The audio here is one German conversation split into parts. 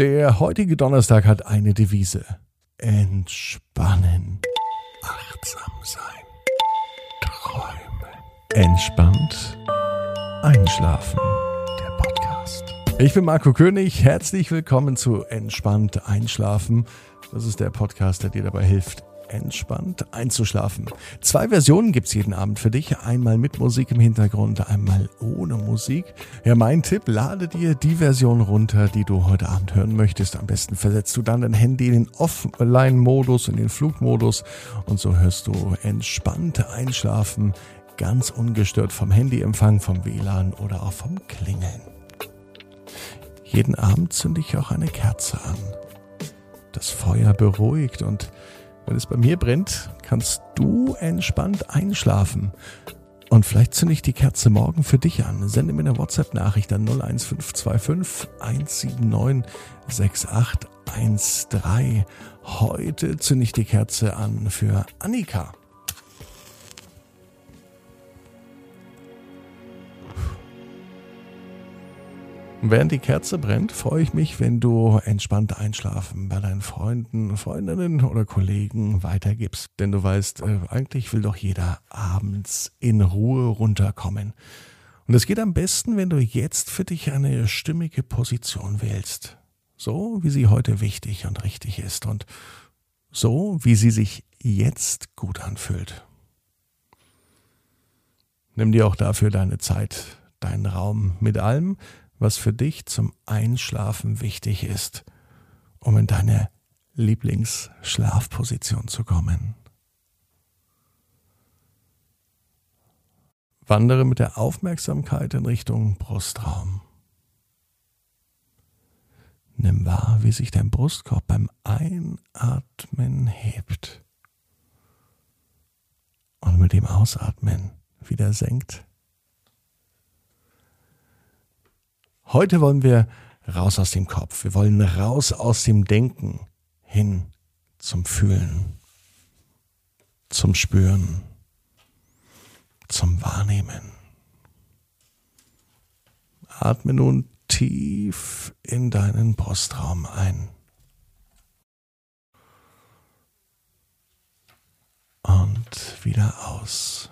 Der heutige Donnerstag hat eine Devise. Entspannen. Achtsam sein. Träumen. Entspannt. Einschlafen. Der Podcast. Ich bin Marco König. Herzlich willkommen zu Entspannt Einschlafen. Das ist der Podcast, der dir dabei hilft, entspannt einzuschlafen. Zwei Versionen gibt's jeden Abend für dich. Einmal mit Musik im Hintergrund, einmal ohne Musik. Ja, mein Tipp, lade dir die Version runter, die du heute Abend hören möchtest. Am besten versetzt du dann dein Handy in den Offline-Modus, in den Flugmodus und so hörst du entspannt einschlafen, ganz ungestört vom Handyempfang, vom WLAN oder auch vom Klingeln. Jeden Abend zünde ich auch eine Kerze an. Das Feuer beruhigt und wenn es bei mir brennt, kannst du entspannt einschlafen. Und vielleicht zünde ich die Kerze morgen für dich an. Sende mir eine WhatsApp-Nachricht an 01525 179 6813. Heute zünde ich die Kerze an für Annika. Während die Kerze brennt, freue ich mich, wenn du entspannt einschlafen bei deinen Freunden, Freundinnen oder Kollegen weitergibst. Denn du weißt, äh, eigentlich will doch jeder abends in Ruhe runterkommen. Und es geht am besten, wenn du jetzt für dich eine stimmige Position wählst. So, wie sie heute wichtig und richtig ist und so, wie sie sich jetzt gut anfühlt. Nimm dir auch dafür deine Zeit, deinen Raum mit allem, was für dich zum Einschlafen wichtig ist, um in deine Lieblingsschlafposition zu kommen. Wandere mit der Aufmerksamkeit in Richtung Brustraum. Nimm wahr, wie sich dein Brustkorb beim Einatmen hebt und mit dem Ausatmen wieder senkt. Heute wollen wir raus aus dem Kopf. Wir wollen raus aus dem Denken hin zum Fühlen, zum Spüren, zum Wahrnehmen. Atme nun tief in deinen Brustraum ein. Und wieder aus.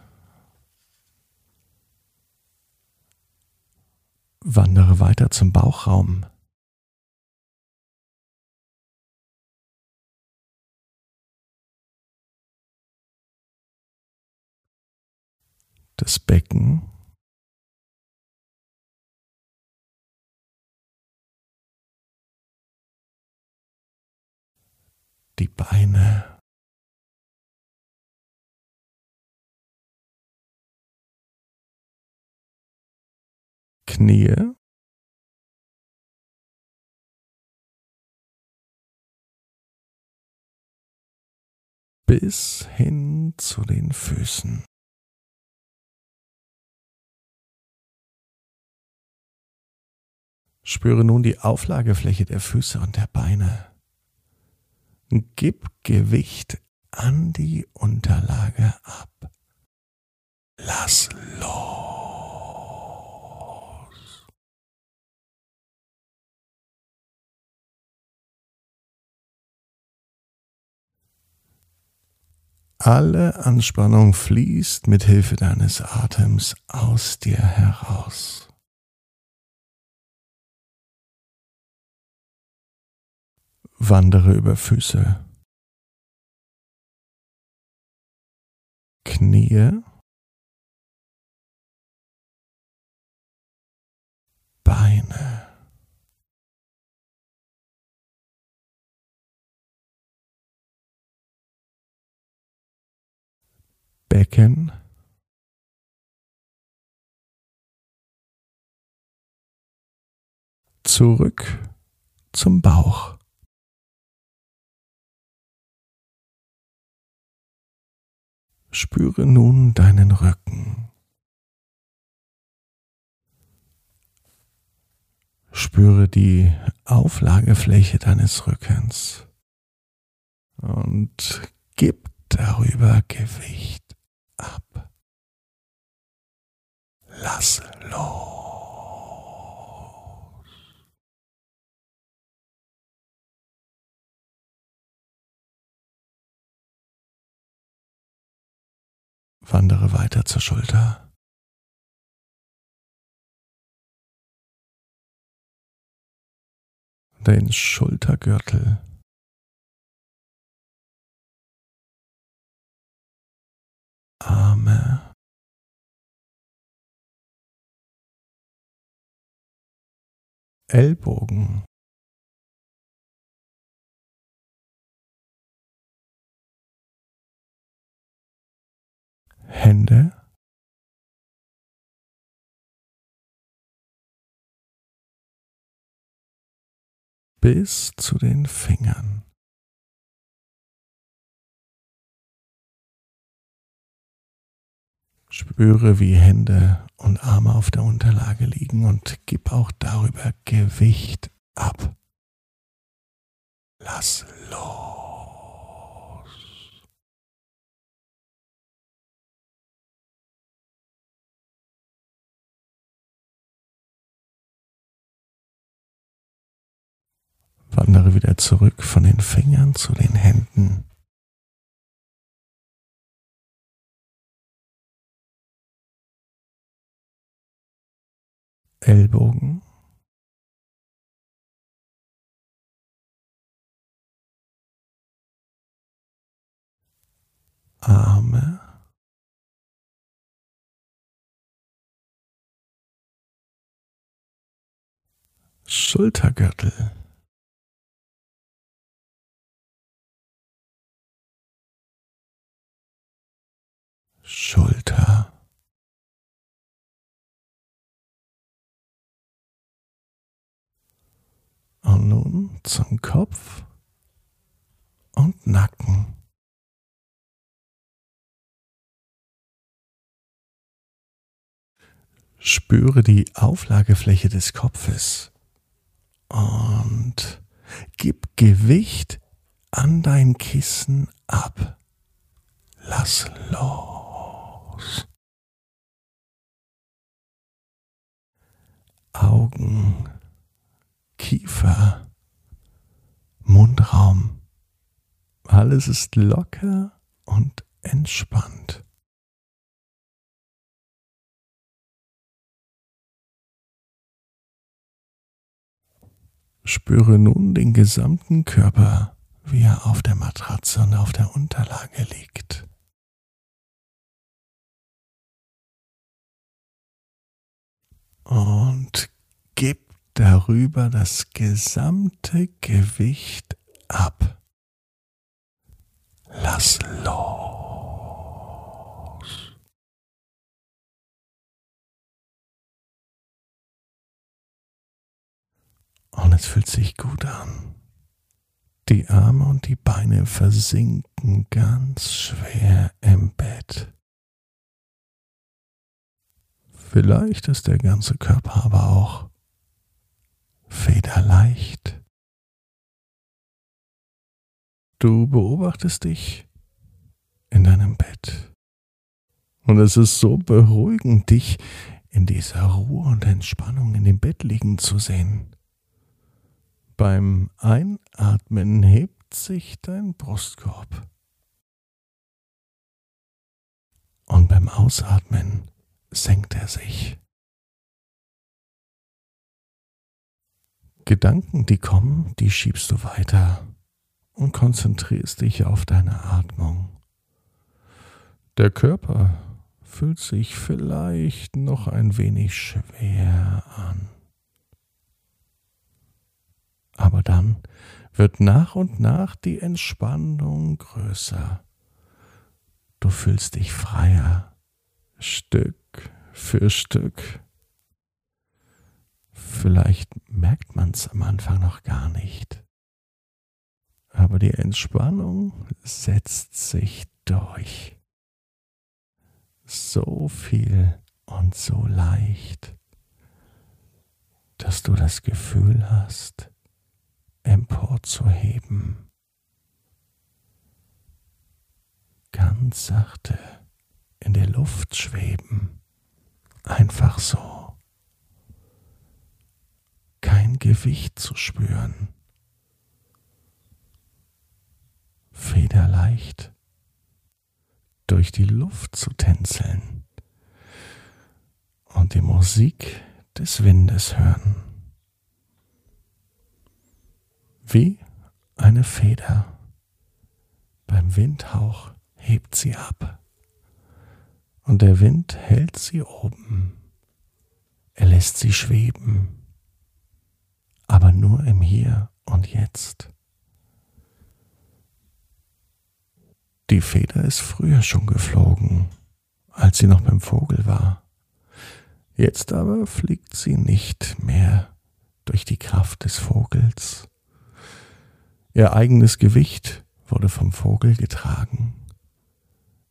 Wandere weiter zum Bauchraum. Das Becken. Die Beine. Knie bis hin zu den Füßen. Spüre nun die Auflagefläche der Füße und der Beine. Gib Gewicht an die Unterlage ab. Lass los. Alle Anspannung fließt mit Hilfe deines Atems aus dir heraus. Wandere über Füße, Knie, Beine. Becken zurück zum Bauch. Spüre nun deinen Rücken. Spüre die Auflagefläche deines Rückens und gib darüber Gewicht lass los. Wandere weiter zur Schulter. Den Schultergürtel. Arme. Ellbogen. Hände. bis zu den Fingern. Spüre, wie Hände und Arme auf der Unterlage liegen und gib auch darüber Gewicht ab. Lass los. Wandere wieder zurück von den Fingern zu den Händen. Ellbogen. Arme. Schultergürtel. Schulter. Nun zum Kopf und Nacken. Spüre die Auflagefläche des Kopfes und gib Gewicht an dein Kissen ab. Lass los. Augen Kiefer, Mundraum. Alles ist locker und entspannt. Spüre nun den gesamten Körper, wie er auf der Matratze und auf der Unterlage liegt. Und darüber das gesamte Gewicht ab. Lass los. Und es fühlt sich gut an. Die Arme und die Beine versinken ganz schwer im Bett. Vielleicht ist der ganze Körper aber auch federleicht. Du beobachtest dich in deinem Bett. Und es ist so beruhigend, dich in dieser Ruhe und Entspannung in dem Bett liegen zu sehen. Beim Einatmen hebt sich dein Brustkorb. Und beim Ausatmen senkt er sich. Gedanken, die kommen, die schiebst du weiter und konzentrierst dich auf deine Atmung. Der Körper fühlt sich vielleicht noch ein wenig schwer an. Aber dann wird nach und nach die Entspannung größer. Du fühlst dich freier, Stück für Stück. Vielleicht merkt man es am Anfang noch gar nicht. Aber die Entspannung setzt sich durch. So viel und so leicht, dass du das Gefühl hast, emporzuheben. Ganz sachte in der Luft schweben. Einfach so Gewicht zu spüren. Federleicht durch die Luft zu tänzeln und die Musik des Windes hören. Wie eine Feder. Beim Windhauch hebt sie ab und der Wind hält sie oben. Er lässt sie schweben, aber nur im Hier und Jetzt. Die Feder ist früher schon geflogen, als sie noch beim Vogel war. Jetzt aber fliegt sie nicht mehr durch die Kraft des Vogels. Ihr eigenes Gewicht wurde vom Vogel getragen.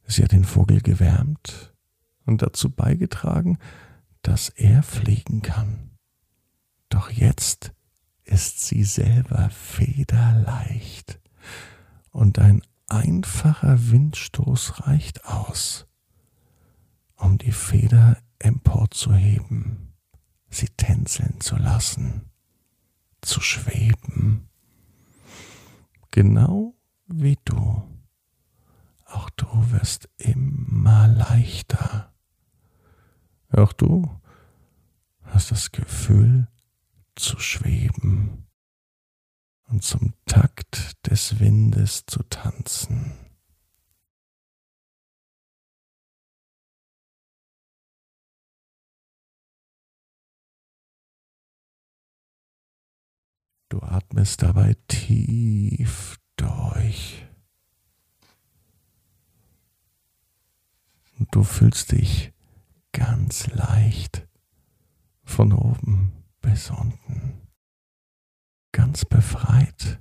Sie hat den Vogel gewärmt und dazu beigetragen, dass er fliegen kann. Doch jetzt ist sie selber federleicht und ein einfacher Windstoß reicht aus, um die Feder emporzuheben, sie tänzeln zu lassen, zu schweben, genau wie du. Auch du wirst immer leichter. Auch du hast das Gefühl zu schweben und zum Takt des Windes zu tanzen. Du atmest dabei tief durch. Und du fühlst dich ganz leicht von oben bis unten ganz befreit,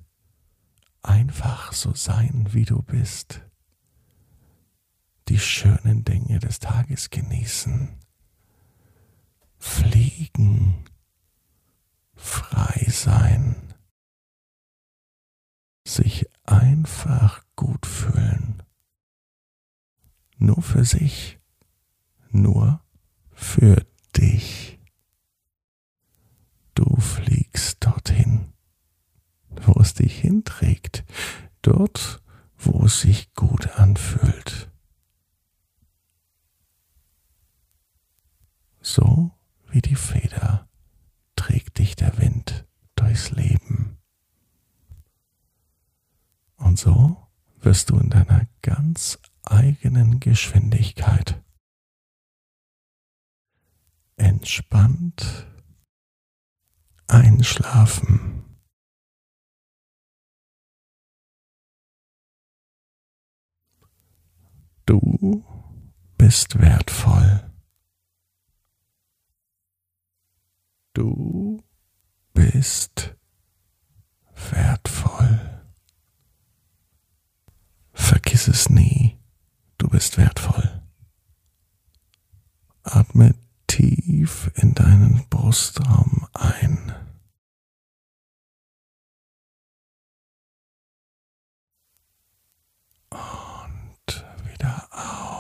einfach so sein, wie du bist, die schönen Dinge des Tages genießen, fliegen, frei sein, sich einfach gut fühlen, nur für sich, nur für dich. Du fliegst dorthin wo es dich hinträgt, dort, wo es sich gut anfühlt. So wie die Feder trägt dich der Wind durchs Leben. Und so wirst du in deiner ganz eigenen Geschwindigkeit entspannt einschlafen. Du bist wertvoll. Du bist wertvoll. Vergiss es nie, du bist wertvoll. Atme tief in deinen Brustraum ein. Und wieder aus.